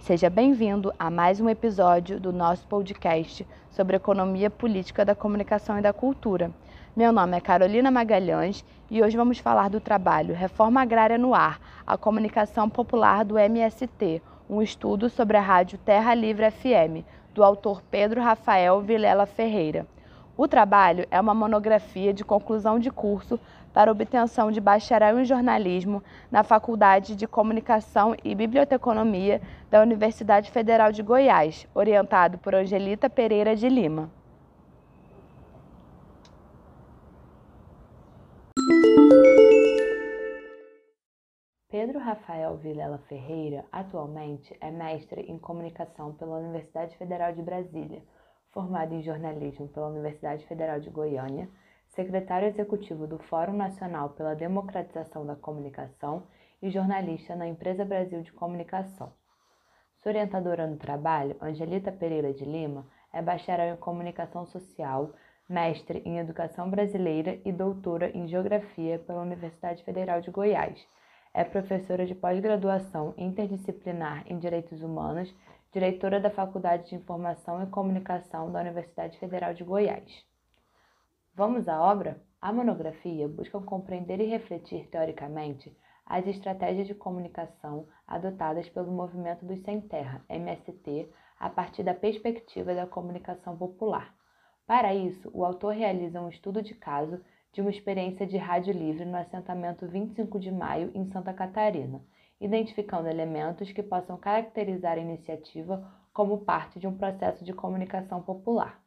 Seja bem-vindo a mais um episódio do nosso podcast sobre economia política da comunicação e da cultura. Meu nome é Carolina Magalhães e hoje vamos falar do trabalho Reforma Agrária no Ar, a comunicação popular do MST, um estudo sobre a rádio Terra Livre FM, do autor Pedro Rafael Vilela Ferreira. O trabalho é uma monografia de conclusão de curso para obtenção de bacharel em jornalismo na Faculdade de Comunicação e Biblioteconomia da Universidade Federal de Goiás, orientado por Angelita Pereira de Lima. Pedro Rafael Vilela Ferreira atualmente é mestre em comunicação pela Universidade Federal de Brasília formado em jornalismo pela Universidade Federal de Goiânia, secretário executivo do Fórum Nacional pela Democratização da Comunicação e jornalista na Empresa Brasil de Comunicação. Sua orientadora no trabalho, Angelita Pereira de Lima, é bacharel em Comunicação Social, mestre em Educação Brasileira e doutora em Geografia pela Universidade Federal de Goiás. É professora de pós-graduação interdisciplinar em Direitos Humanos diretora da Faculdade de Informação e Comunicação da Universidade Federal de Goiás. Vamos à obra? A monografia busca compreender e refletir teoricamente as estratégias de comunicação adotadas pelo Movimento dos Sem Terra, MST, a partir da perspectiva da comunicação popular. Para isso, o autor realiza um estudo de caso de uma experiência de rádio livre no assentamento 25 de maio, em Santa Catarina, identificando elementos que possam caracterizar a iniciativa como parte de um processo de comunicação popular.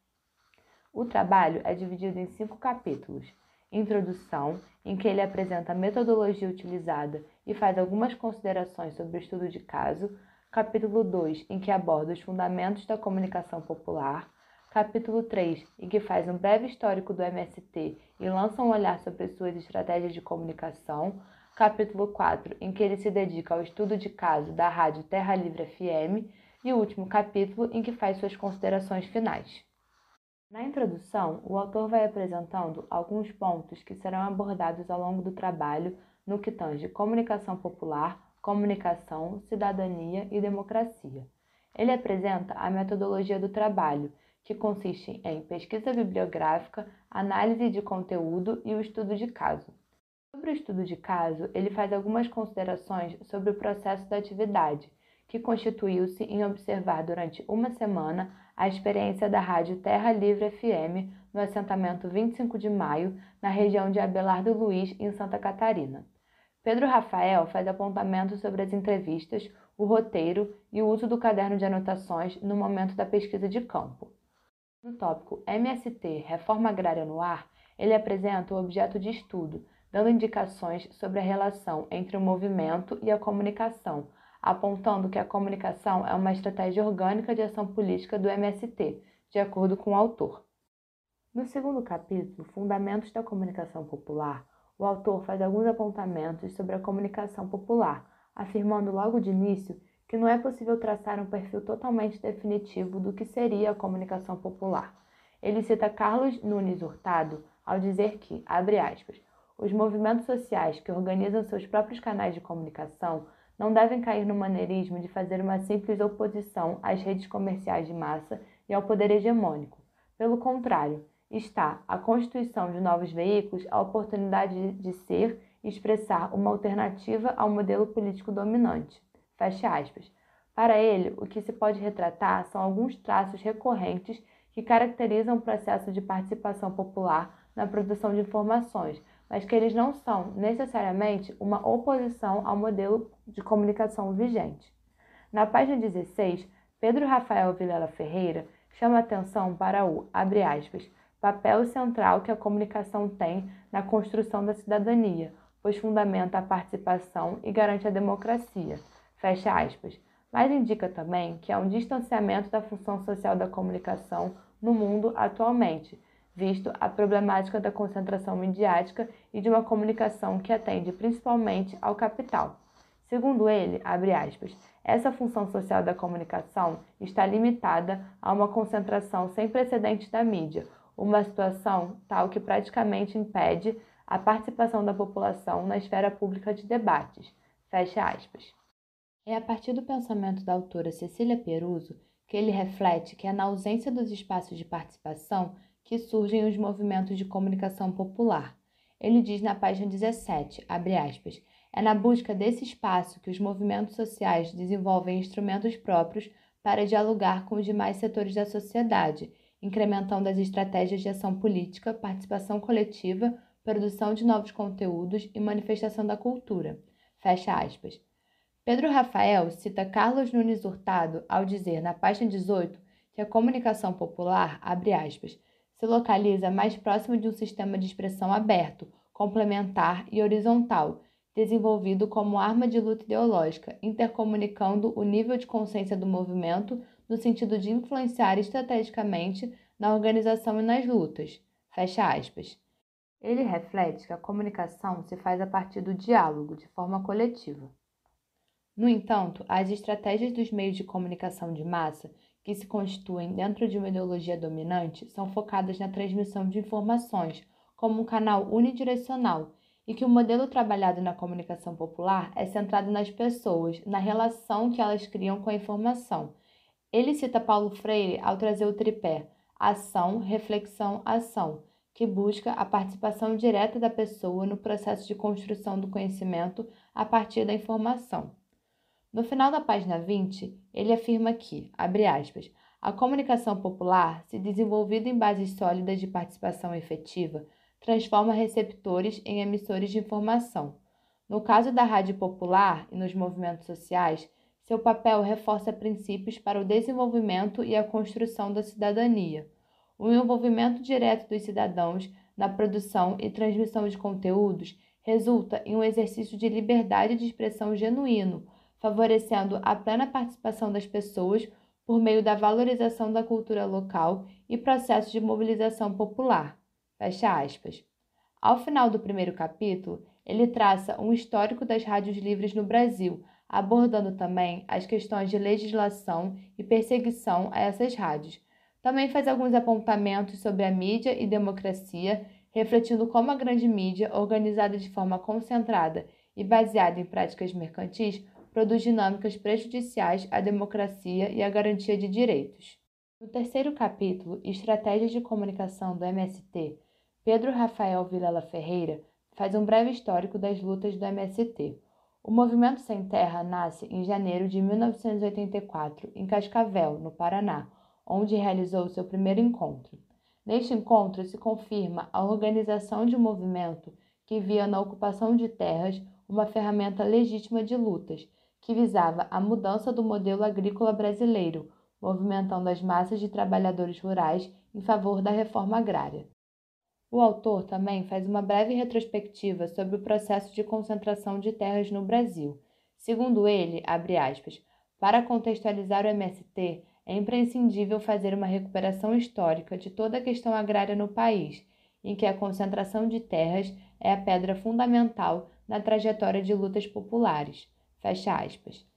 O trabalho é dividido em cinco capítulos. Introdução, em que ele apresenta a metodologia utilizada e faz algumas considerações sobre o estudo de caso. Capítulo 2, em que aborda os fundamentos da comunicação popular. Capítulo 3, em que faz um breve histórico do MST e lança um olhar sobre suas estratégias de comunicação capítulo 4, em que ele se dedica ao estudo de caso da rádio Terra Livre FM, e o último capítulo, em que faz suas considerações finais. Na introdução, o autor vai apresentando alguns pontos que serão abordados ao longo do trabalho no que tange comunicação popular, comunicação, cidadania e democracia. Ele apresenta a metodologia do trabalho, que consiste em pesquisa bibliográfica, análise de conteúdo e o estudo de caso. Sobre o estudo de caso, ele faz algumas considerações sobre o processo da atividade, que constituiu-se em observar durante uma semana a experiência da Rádio Terra Livre FM no assentamento 25 de Maio, na região de Abelardo Luiz, em Santa Catarina. Pedro Rafael faz apontamentos sobre as entrevistas, o roteiro e o uso do caderno de anotações no momento da pesquisa de campo. No tópico MST Reforma Agrária no Ar, ele apresenta o objeto de estudo, dando indicações sobre a relação entre o movimento e a comunicação, apontando que a comunicação é uma estratégia orgânica de ação política do MST, de acordo com o autor. No segundo capítulo, Fundamentos da Comunicação Popular, o autor faz alguns apontamentos sobre a comunicação popular, afirmando logo de início que não é possível traçar um perfil totalmente definitivo do que seria a comunicação popular. Ele cita Carlos Nunes Hurtado ao dizer que, abre aspas, os movimentos sociais que organizam seus próprios canais de comunicação não devem cair no maneirismo de fazer uma simples oposição às redes comerciais de massa e ao poder hegemônico. Pelo contrário, está a constituição de novos veículos a oportunidade de ser e expressar uma alternativa ao modelo político dominante. Fecha aspas. Para ele, o que se pode retratar são alguns traços recorrentes que caracterizam o processo de participação popular na produção de informações, mas que eles não são necessariamente uma oposição ao modelo de comunicação vigente. Na página 16, Pedro Rafael Vilela Ferreira chama atenção para o, abre aspas, papel central que a comunicação tem na construção da cidadania, pois fundamenta a participação e garante a democracia, fecha aspas. Mas indica também que há um distanciamento da função social da comunicação no mundo atualmente, visto a problemática da concentração midiática e de uma comunicação que atende principalmente ao capital. Segundo ele, aspas, essa função social da comunicação está limitada a uma concentração sem precedentes da mídia, uma situação tal que praticamente impede a participação da população na esfera pública de debates. Fecha aspas. É a partir do pensamento da autora Cecília Peruso que ele reflete que é na ausência dos espaços de participação que surgem os movimentos de comunicação popular. Ele diz na página 17, abre aspas, é na busca desse espaço que os movimentos sociais desenvolvem instrumentos próprios para dialogar com os demais setores da sociedade, incrementando as estratégias de ação política, participação coletiva, produção de novos conteúdos e manifestação da cultura. Fecha aspas. Pedro Rafael cita Carlos Nunes Hurtado ao dizer na página 18 que a comunicação popular, abre aspas, se localiza mais próximo de um sistema de expressão aberto, complementar e horizontal, desenvolvido como arma de luta ideológica, intercomunicando o nível de consciência do movimento no sentido de influenciar estrategicamente na organização e nas lutas. Fecha aspas. Ele reflete que a comunicação se faz a partir do diálogo, de forma coletiva. No entanto, as estratégias dos meios de comunicação de massa, que se constituem dentro de uma ideologia dominante, são focadas na transmissão de informações como um canal unidirecional e que o modelo trabalhado na comunicação popular é centrado nas pessoas, na relação que elas criam com a informação. Ele cita Paulo Freire ao trazer o tripé ação, reflexão, ação, que busca a participação direta da pessoa no processo de construção do conhecimento a partir da informação. No final da página 20, ele afirma que, abre aspas, a comunicação popular, se desenvolvida em bases sólidas de participação efetiva, transforma receptores em emissores de informação. No caso da rádio popular e nos movimentos sociais, seu papel reforça princípios para o desenvolvimento e a construção da cidadania. O envolvimento direto dos cidadãos na produção e transmissão de conteúdos resulta em um exercício de liberdade de expressão genuíno, favorecendo a plena participação das pessoas por meio da valorização da cultura local e processos de mobilização popular. Fecha aspas. Ao final do primeiro capítulo, ele traça um histórico das rádios livres no Brasil, abordando também as questões de legislação e perseguição a essas rádios. Também faz alguns apontamentos sobre a mídia e democracia, refletindo como a grande mídia, organizada de forma concentrada e baseada em práticas mercantis, produz dinâmicas prejudiciais à democracia e à garantia de direitos. No terceiro capítulo, Estratégias de Comunicação do MST, Pedro Rafael Vilela Ferreira faz um breve histórico das lutas do MST. O Movimento Sem Terra nasce em janeiro de 1984, em Cascavel, no Paraná, onde realizou seu primeiro encontro. Neste encontro se confirma a organização de um movimento que via na ocupação de terras uma ferramenta legítima de lutas, que visava a mudança do modelo agrícola brasileiro, movimentando as massas de trabalhadores rurais em favor da reforma agrária. O autor também faz uma breve retrospectiva sobre o processo de concentração de terras no Brasil. Segundo ele, aspas, para contextualizar o MST, é imprescindível fazer uma recuperação histórica de toda a questão agrária no país, em que a concentração de terras é a pedra fundamental na trajetória de lutas populares. Fecha aspas.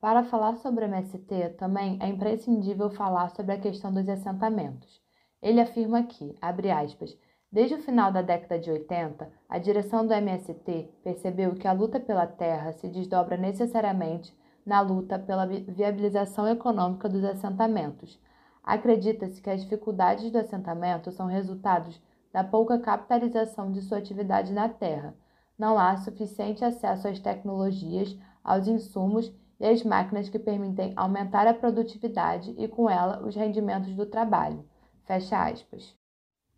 Para falar sobre o MST, também é imprescindível falar sobre a questão dos assentamentos. Ele afirma que, abre aspas, desde o final da década de 80, a direção do MST percebeu que a luta pela terra se desdobra necessariamente na luta pela viabilização econômica dos assentamentos. Acredita-se que as dificuldades do assentamento são resultados da pouca capitalização de sua atividade na terra. Não há suficiente acesso às tecnologias, aos insumos e às máquinas que permitem aumentar a produtividade e, com ela, os rendimentos do trabalho. Fecha aspas.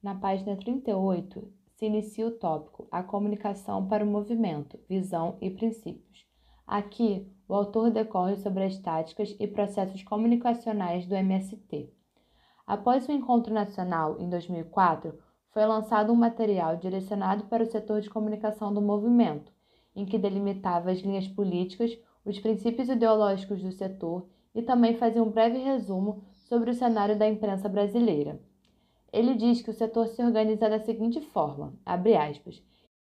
Na página 38, se inicia o tópico A comunicação para o movimento, visão e princípios. Aqui, o autor decorre sobre as táticas e processos comunicacionais do MST. Após o encontro nacional em 2004, foi lançado um material direcionado para o setor de comunicação do movimento, em que delimitava as linhas políticas, os princípios ideológicos do setor e também fazia um breve resumo sobre o cenário da imprensa brasileira. Ele diz que o setor se organiza da seguinte forma: abre aspas.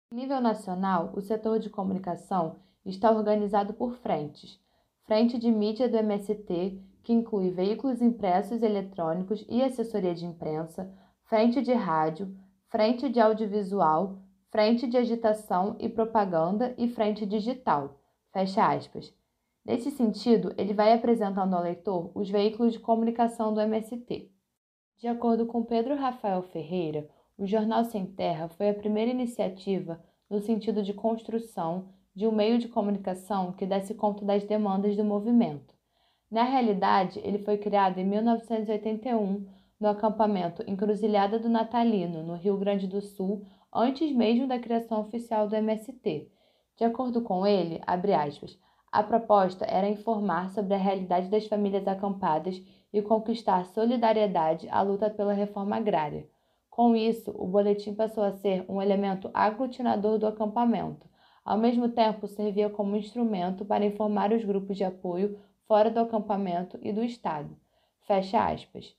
Em nível nacional, o setor de comunicação está organizado por frentes. Frente de mídia do MST, que inclui veículos impressos e eletrônicos e assessoria de imprensa, frente de rádio, frente de audiovisual, frente de agitação e propaganda e frente digital. Fecha aspas. Nesse sentido, ele vai apresentando ao leitor os veículos de comunicação do MST. De acordo com Pedro Rafael Ferreira, o Jornal Sem Terra foi a primeira iniciativa no sentido de construção de um meio de comunicação que desse conta das demandas do movimento. Na realidade, ele foi criado em 1981 no acampamento Encruzilhada do Natalino, no Rio Grande do Sul, antes mesmo da criação oficial do MST. De acordo com ele, aspas, a proposta era informar sobre a realidade das famílias acampadas e conquistar solidariedade à luta pela reforma agrária. Com isso, o boletim passou a ser um elemento aglutinador do acampamento. Ao mesmo tempo, servia como instrumento para informar os grupos de apoio fora do acampamento e do Estado. Fecha aspas.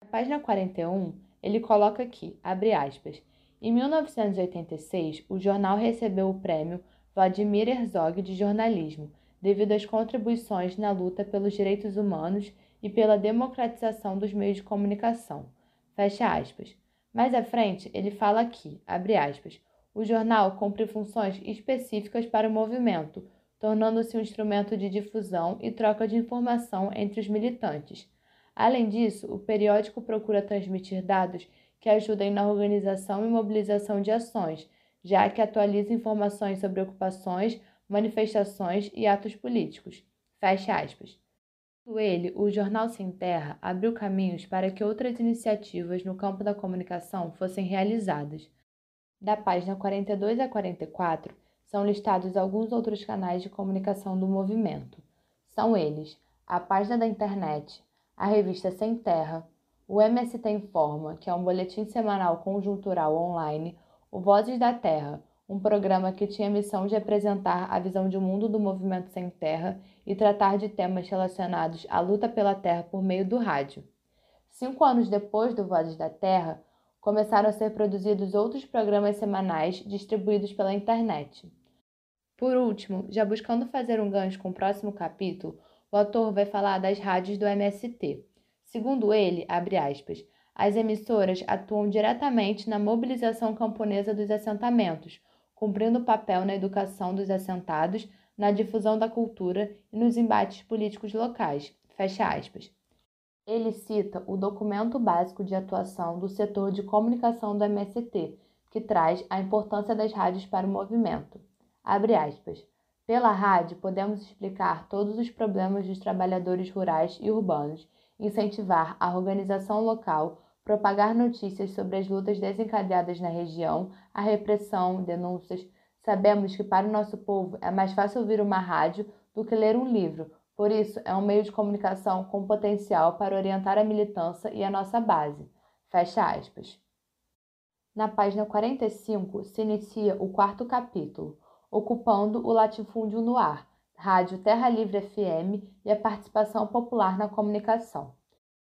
Na página 41, ele coloca aqui, abre aspas, em 1986, o jornal recebeu o prêmio Vladimir Herzog de jornalismo, devido às contribuições na luta pelos direitos humanos e pela democratização dos meios de comunicação. Fecha aspas. Mais à frente, ele fala aqui, abre aspas, o jornal cumpre funções específicas para o movimento, tornando-se um instrumento de difusão e troca de informação entre os militantes. Além disso, o periódico procura transmitir dados que ajudem na organização e mobilização de ações, já que atualiza informações sobre ocupações, manifestações e atos políticos. Fecha aspas. Ele, o Jornal Sem Terra abriu caminhos para que outras iniciativas no campo da comunicação fossem realizadas. Da página 42 a 44 são listados alguns outros canais de comunicação do movimento. São eles: a página da internet, a revista Sem Terra, o MST Informa, que é um boletim semanal conjuntural online, o Vozes da Terra, um programa que tinha a missão de apresentar a visão de mundo do movimento sem terra e tratar de temas relacionados à luta pela terra por meio do rádio. Cinco anos depois do Vozes da Terra, começaram a ser produzidos outros programas semanais distribuídos pela internet. Por último, já buscando fazer um gancho com o próximo capítulo, o autor vai falar das rádios do MST. Segundo ele, abre aspas, as emissoras atuam diretamente na mobilização camponesa dos assentamentos, cumprindo papel na educação dos assentados, na difusão da cultura e nos embates políticos locais. Fecha aspas. Ele cita o documento básico de atuação do setor de comunicação do MST, que traz a importância das rádios para o movimento. Abre aspas. Pela rádio, podemos explicar todos os problemas dos trabalhadores rurais e urbanos, incentivar a organização local, propagar notícias sobre as lutas desencadeadas na região, a repressão, denúncias. Sabemos que para o nosso povo é mais fácil ouvir uma rádio do que ler um livro, por isso é um meio de comunicação com potencial para orientar a militância e a nossa base. Fecha aspas. Na página 45 se inicia o quarto capítulo, ocupando o latifúndio no ar, Rádio Terra Livre FM e a participação popular na comunicação.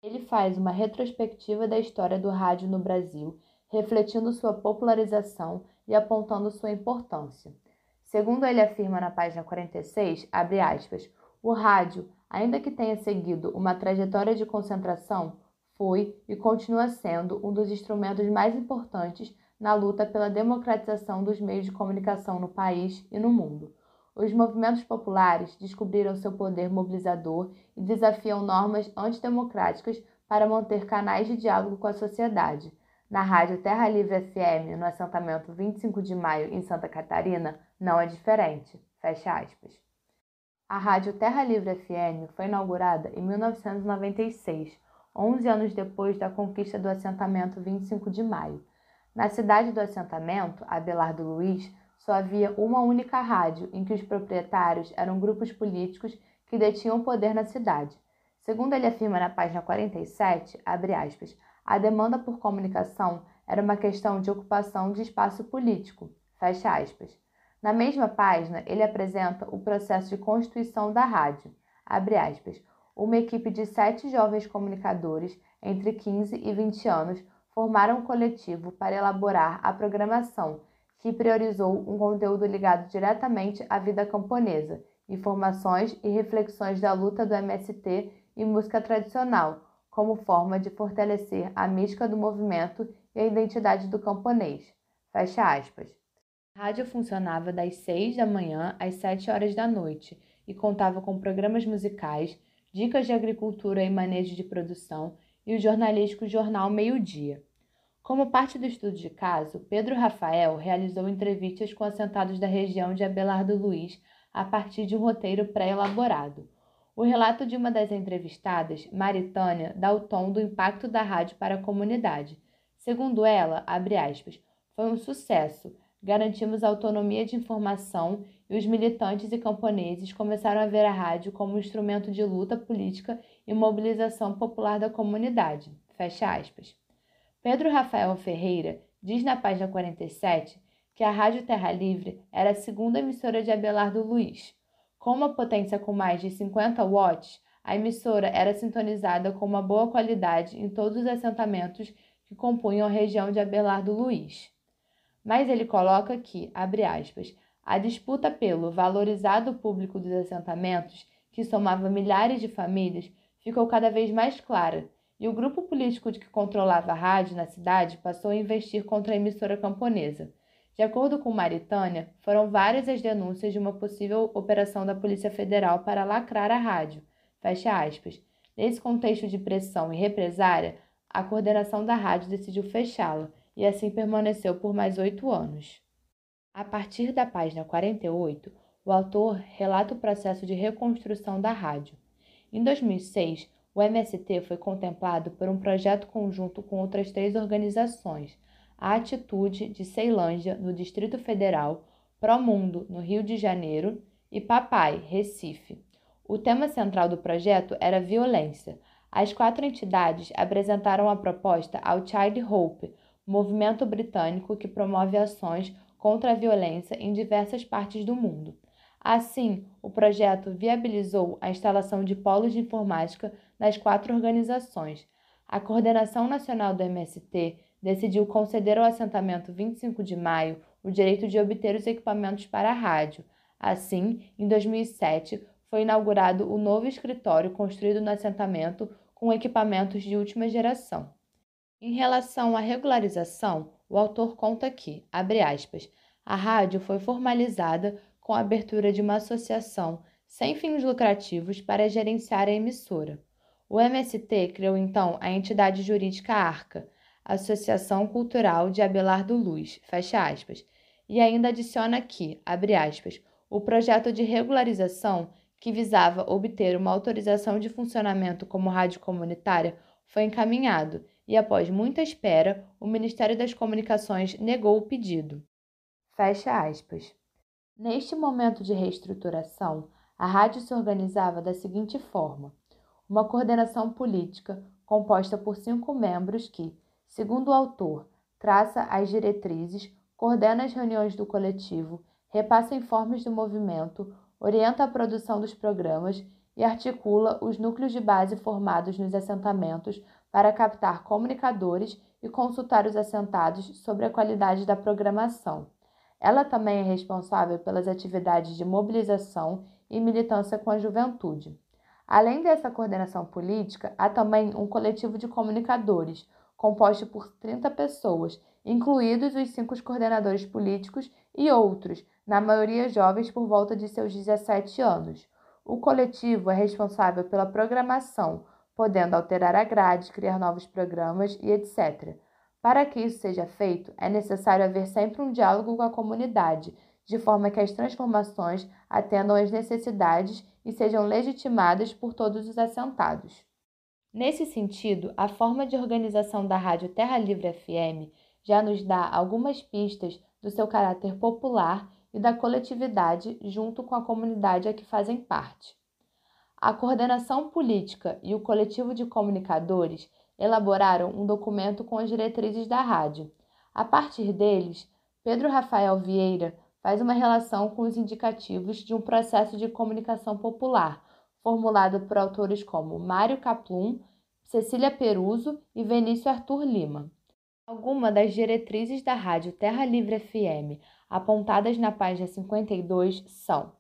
Ele faz uma retrospectiva da história do rádio no Brasil, refletindo sua popularização e apontando sua importância. Segundo ele afirma na página 46, abre aspas, o rádio, ainda que tenha seguido uma trajetória de concentração, foi e continua sendo um dos instrumentos mais importantes na luta pela democratização dos meios de comunicação no país e no mundo. Os movimentos populares descobriram seu poder mobilizador e desafiam normas antidemocráticas para manter canais de diálogo com a sociedade. Na rádio Terra Livre FM, no assentamento 25 de maio, em Santa Catarina, não é diferente. Fecha aspas. A rádio Terra Livre FM foi inaugurada em 1996, 11 anos depois da conquista do assentamento 25 de maio. Na cidade do assentamento, Abelardo Luiz, só havia uma única rádio em que os proprietários eram grupos políticos que detinham poder na cidade. Segundo ele afirma na página 47, aspas, a demanda por comunicação era uma questão de ocupação de espaço político. Fecha aspas. Na mesma página, ele apresenta o processo de constituição da rádio. Abre aspas. Uma equipe de sete jovens comunicadores entre 15 e 20 anos formaram um coletivo para elaborar a programação, que priorizou um conteúdo ligado diretamente à vida camponesa, informações e reflexões da luta do MST e música tradicional, como forma de fortalecer a mística do movimento e a identidade do camponês. Fecha aspas. A rádio funcionava das 6 da manhã às 7 horas da noite e contava com programas musicais, dicas de agricultura e manejo de produção e o jornalístico Jornal Meio Dia. Como parte do estudo de caso, Pedro Rafael realizou entrevistas com assentados da região de Abelardo Luiz a partir de um roteiro pré-elaborado. O relato de uma das entrevistadas, Maritânia, dá o tom do impacto da rádio para a comunidade. Segundo ela, aspas, foi um sucesso. Garantimos autonomia de informação e os militantes e camponeses começaram a ver a rádio como um instrumento de luta política e mobilização popular da comunidade. Fecha aspas. Pedro Rafael Ferreira diz na página 47 que a Rádio Terra Livre era a segunda emissora de Abelardo Luiz. Com uma potência com mais de 50 watts, a emissora era sintonizada com uma boa qualidade em todos os assentamentos que compunham a região de Abelardo Luiz. Mas ele coloca que, abre aspas, a disputa pelo valorizado público dos assentamentos, que somava milhares de famílias, ficou cada vez mais clara, e o grupo político que controlava a rádio na cidade passou a investir contra a emissora camponesa. De acordo com Maritânia, foram várias as denúncias de uma possível operação da Polícia Federal para lacrar a rádio. Fecha aspas. Nesse contexto de pressão e represária, a coordenação da rádio decidiu fechá-la e assim permaneceu por mais oito anos. A partir da página 48, o autor relata o processo de reconstrução da rádio. Em 2006, o MST foi contemplado por um projeto conjunto com outras três organizações, a Atitude de Ceilândia, no Distrito Federal, Promundo, no Rio de Janeiro, e Papai, Recife. O tema central do projeto era violência. As quatro entidades apresentaram a proposta ao Child Hope, movimento britânico que promove ações contra a violência em diversas partes do mundo. Assim, o projeto viabilizou a instalação de polos de informática nas quatro organizações. A Coordenação Nacional do MST decidiu conceder ao assentamento 25 de maio o direito de obter os equipamentos para a rádio. Assim, em 2007, foi inaugurado o novo escritório construído no assentamento com equipamentos de última geração. Em relação à regularização, o autor conta que, abre aspas, a rádio foi formalizada com a abertura de uma associação sem fins lucrativos para gerenciar a emissora. O MST criou então a entidade jurídica ARCA, Associação Cultural de Abelardo Luz, fecha aspas, e ainda adiciona aqui, abre aspas, o projeto de regularização que visava obter uma autorização de funcionamento como rádio comunitária foi encaminhado e, após muita espera, o Ministério das Comunicações negou o pedido. Fecha aspas. Neste momento de reestruturação, a rádio se organizava da seguinte forma: uma coordenação política composta por cinco membros que, Segundo o autor, traça as diretrizes, coordena as reuniões do coletivo, repassa informes do movimento, orienta a produção dos programas e articula os núcleos de base formados nos assentamentos para captar comunicadores e consultar os assentados sobre a qualidade da programação. Ela também é responsável pelas atividades de mobilização e militância com a juventude. Além dessa coordenação política, há também um coletivo de comunicadores, composto por 30 pessoas, incluídos os cinco coordenadores políticos e outros, na maioria jovens por volta de seus 17 anos. O coletivo é responsável pela programação, podendo alterar a grade, criar novos programas e etc. Para que isso seja feito, é necessário haver sempre um diálogo com a comunidade, de forma que as transformações atendam às necessidades e sejam legitimadas por todos os assentados. Nesse sentido, a forma de organização da Rádio Terra Livre FM já nos dá algumas pistas do seu caráter popular e da coletividade junto com a comunidade a que fazem parte. A coordenação política e o coletivo de comunicadores elaboraram um documento com as diretrizes da rádio. A partir deles, Pedro Rafael Vieira faz uma relação com os indicativos de um processo de comunicação popular formulado por autores como Mário Kaplum, Cecília Peruso e Venício Arthur Lima. Algumas das diretrizes da Rádio Terra Livre FM apontadas na página 52 são: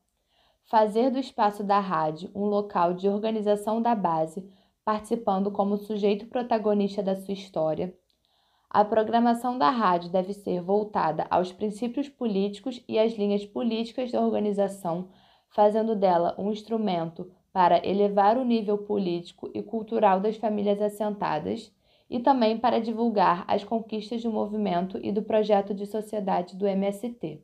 fazer do espaço da rádio um local de organização da base, participando como sujeito protagonista da sua história. A programação da rádio deve ser voltada aos princípios políticos e às linhas políticas da organização fazendo dela um instrumento para elevar o nível político e cultural das famílias assentadas e também para divulgar as conquistas do movimento e do projeto de sociedade do MST.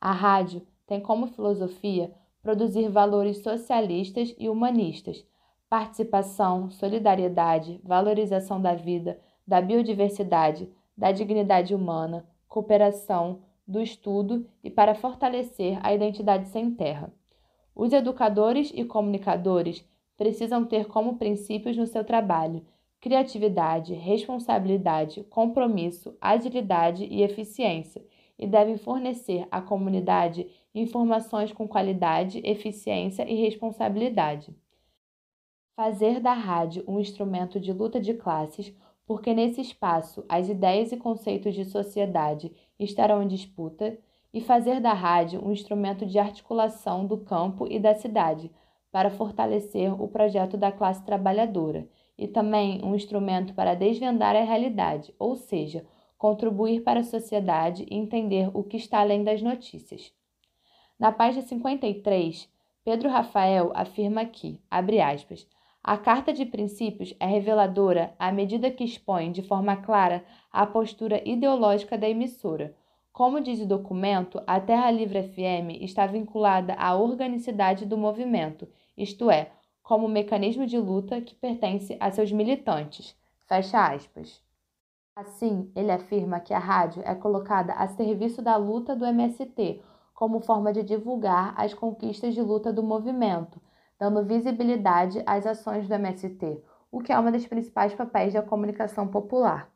A rádio tem como filosofia produzir valores socialistas e humanistas, participação, solidariedade, valorização da vida, da biodiversidade, da dignidade humana, cooperação, do estudo e para fortalecer a identidade sem terra. Os educadores e comunicadores precisam ter como princípios no seu trabalho criatividade, responsabilidade, compromisso, agilidade e eficiência, e devem fornecer à comunidade informações com qualidade, eficiência e responsabilidade. Fazer da rádio um instrumento de luta de classes, porque nesse espaço as ideias e conceitos de sociedade estarão em disputa e fazer da rádio um instrumento de articulação do campo e da cidade para fortalecer o projeto da classe trabalhadora e também um instrumento para desvendar a realidade, ou seja, contribuir para a sociedade e entender o que está além das notícias. Na página 53, Pedro Rafael afirma que, abre aspas, a Carta de Princípios é reveladora à medida que expõe de forma clara a postura ideológica da emissora, como diz o documento, a Terra Livre FM está vinculada à organicidade do movimento, isto é, como mecanismo de luta que pertence a seus militantes. Fecha aspas. Assim, ele afirma que a rádio é colocada a serviço da luta do MST, como forma de divulgar as conquistas de luta do movimento, dando visibilidade às ações do MST, o que é uma das principais papéis da comunicação popular.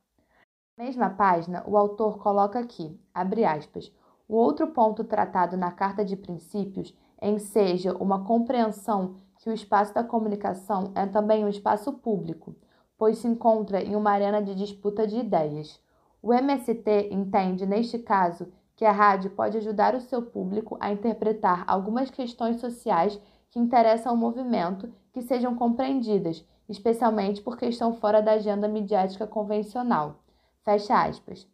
Na mesma página, o autor coloca aqui, abre aspas, o outro ponto tratado na Carta de Princípios enseja uma compreensão que o espaço da comunicação é também um espaço público, pois se encontra em uma arena de disputa de ideias. O MST entende, neste caso, que a rádio pode ajudar o seu público a interpretar algumas questões sociais que interessam ao movimento que sejam compreendidas, especialmente porque estão fora da agenda midiática convencional. Fecha aspas.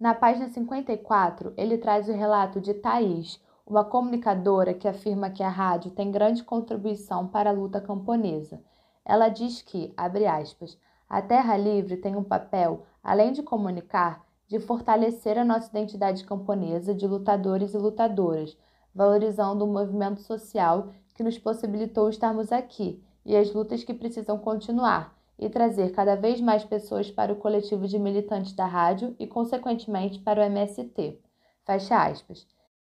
Na página 54, ele traz o relato de Thaís, uma comunicadora que afirma que a rádio tem grande contribuição para a luta camponesa. Ela diz que, abre aspas, a Terra Livre tem um papel, além de comunicar, de fortalecer a nossa identidade camponesa de lutadores e lutadoras, valorizando o movimento social que nos possibilitou estarmos aqui e as lutas que precisam continuar, e trazer cada vez mais pessoas para o coletivo de militantes da rádio e, consequentemente, para o MST. Fecha aspas.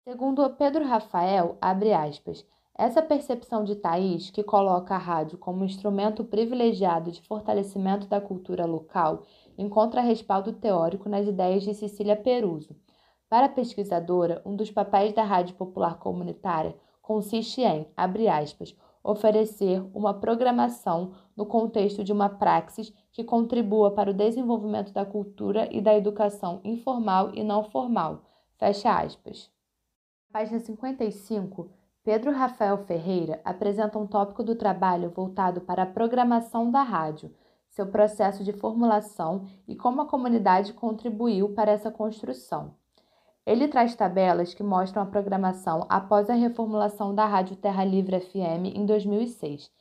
Segundo Pedro Rafael, abre aspas, essa percepção de Thaís, que coloca a rádio como um instrumento privilegiado de fortalecimento da cultura local, encontra respaldo teórico nas ideias de Cecília Peruso. Para a pesquisadora, um dos papéis da rádio popular comunitária consiste em, abre aspas, oferecer uma programação no contexto de uma praxis que contribua para o desenvolvimento da cultura e da educação informal e não formal. Fecha aspas. Página 55. Pedro Rafael Ferreira apresenta um tópico do trabalho voltado para a programação da rádio, seu processo de formulação e como a comunidade contribuiu para essa construção. Ele traz tabelas que mostram a programação após a reformulação da Rádio Terra Livre FM em 2006.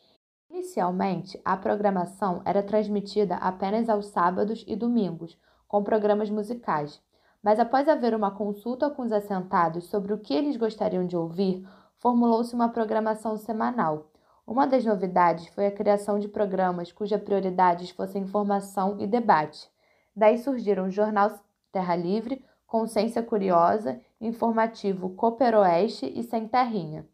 Inicialmente, a programação era transmitida apenas aos sábados e domingos, com programas musicais. Mas após haver uma consulta com os assentados sobre o que eles gostariam de ouvir, formulou-se uma programação semanal. Uma das novidades foi a criação de programas cuja prioridades fossem informação e debate. Daí surgiram o Jornal Terra Livre, Consciência Curiosa, Informativo Cooperoeste e Sem Terrinha.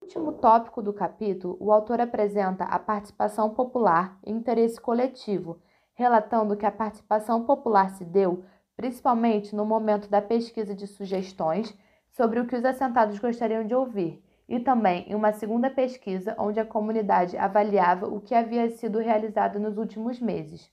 No último tópico do capítulo, o autor apresenta a participação popular e interesse coletivo, relatando que a participação popular se deu principalmente no momento da pesquisa de sugestões sobre o que os assentados gostariam de ouvir, e também em uma segunda pesquisa onde a comunidade avaliava o que havia sido realizado nos últimos meses.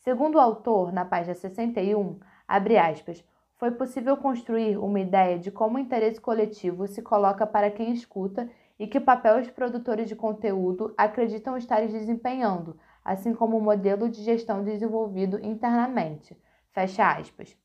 Segundo o autor, na página 61, abre aspas, foi possível construir uma ideia de como o interesse coletivo se coloca para quem escuta e que papel os produtores de conteúdo acreditam estarem desempenhando, assim como o modelo de gestão desenvolvido internamente. Fecha aspas.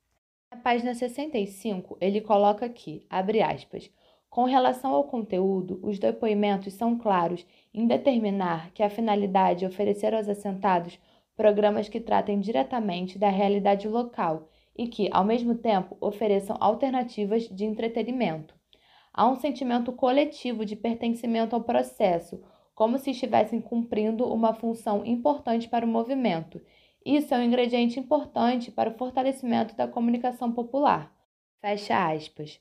Na página 65, ele coloca aqui, abre aspas, Com relação ao conteúdo, os depoimentos são claros em determinar que a finalidade é oferecer aos assentados programas que tratem diretamente da realidade local e que, ao mesmo tempo, ofereçam alternativas de entretenimento. Há um sentimento coletivo de pertencimento ao processo, como se estivessem cumprindo uma função importante para o movimento. Isso é um ingrediente importante para o fortalecimento da comunicação popular. Fecha aspas.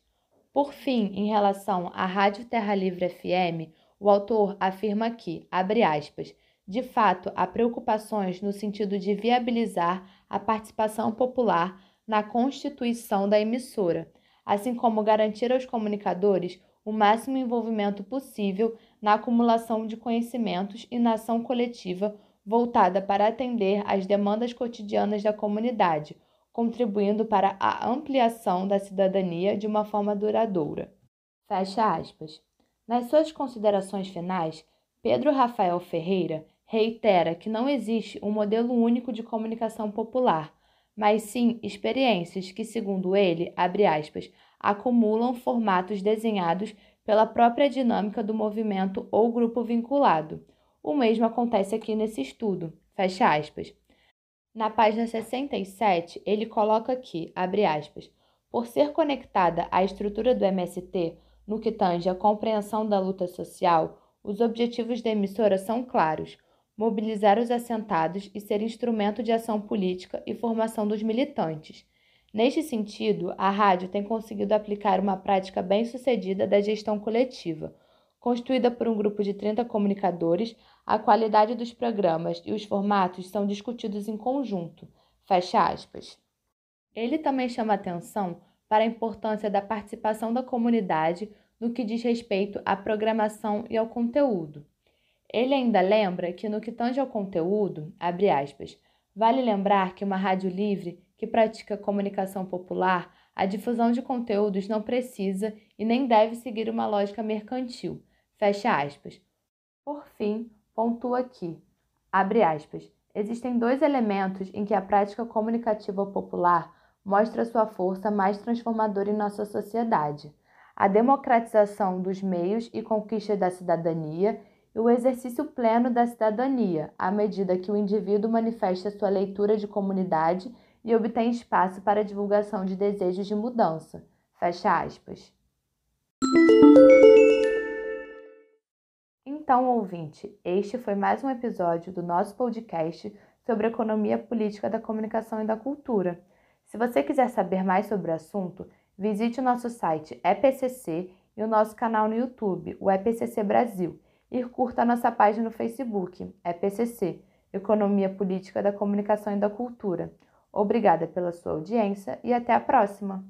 Por fim, em relação à Rádio Terra Livre FM, o autor afirma que, abre aspas, de fato, há preocupações no sentido de viabilizar a participação popular na constituição da emissora, assim como garantir aos comunicadores o máximo envolvimento possível na acumulação de conhecimentos e na ação coletiva voltada para atender às demandas cotidianas da comunidade, contribuindo para a ampliação da cidadania de uma forma duradoura. Fecha aspas. Nas suas considerações finais, Pedro Rafael Ferreira reitera que não existe um modelo único de comunicação popular mas sim experiências que, segundo ele, aspas, acumulam formatos desenhados pela própria dinâmica do movimento ou grupo vinculado. O mesmo acontece aqui nesse estudo. Fecha aspas. Na página 67, ele coloca aqui, abre aspas, por ser conectada à estrutura do MST, no que tange à compreensão da luta social, os objetivos da emissora são claros mobilizar os assentados e ser instrumento de ação política e formação dos militantes. Neste sentido, a rádio tem conseguido aplicar uma prática bem-sucedida da gestão coletiva. Constituída por um grupo de 30 comunicadores, a qualidade dos programas e os formatos são discutidos em conjunto. Fecha aspas. Ele também chama atenção para a importância da participação da comunidade no que diz respeito à programação e ao conteúdo. Ele ainda lembra que, no que tange ao conteúdo, abre aspas, vale lembrar que uma rádio livre que pratica comunicação popular, a difusão de conteúdos não precisa e nem deve seguir uma lógica mercantil. Fecha aspas. Por fim, pontua aqui, abre aspas, existem dois elementos em que a prática comunicativa popular mostra sua força mais transformadora em nossa sociedade: a democratização dos meios e conquista da cidadania e o exercício pleno da cidadania, à medida que o indivíduo manifesta sua leitura de comunidade e obtém espaço para a divulgação de desejos de mudança. Fecha aspas. Então, ouvinte, este foi mais um episódio do nosso podcast sobre economia política da comunicação e da cultura. Se você quiser saber mais sobre o assunto, visite o nosso site EPCC e o nosso canal no YouTube, o EPCC Brasil e curta a nossa página no Facebook, EPCC, Economia Política da Comunicação e da Cultura. Obrigada pela sua audiência e até a próxima!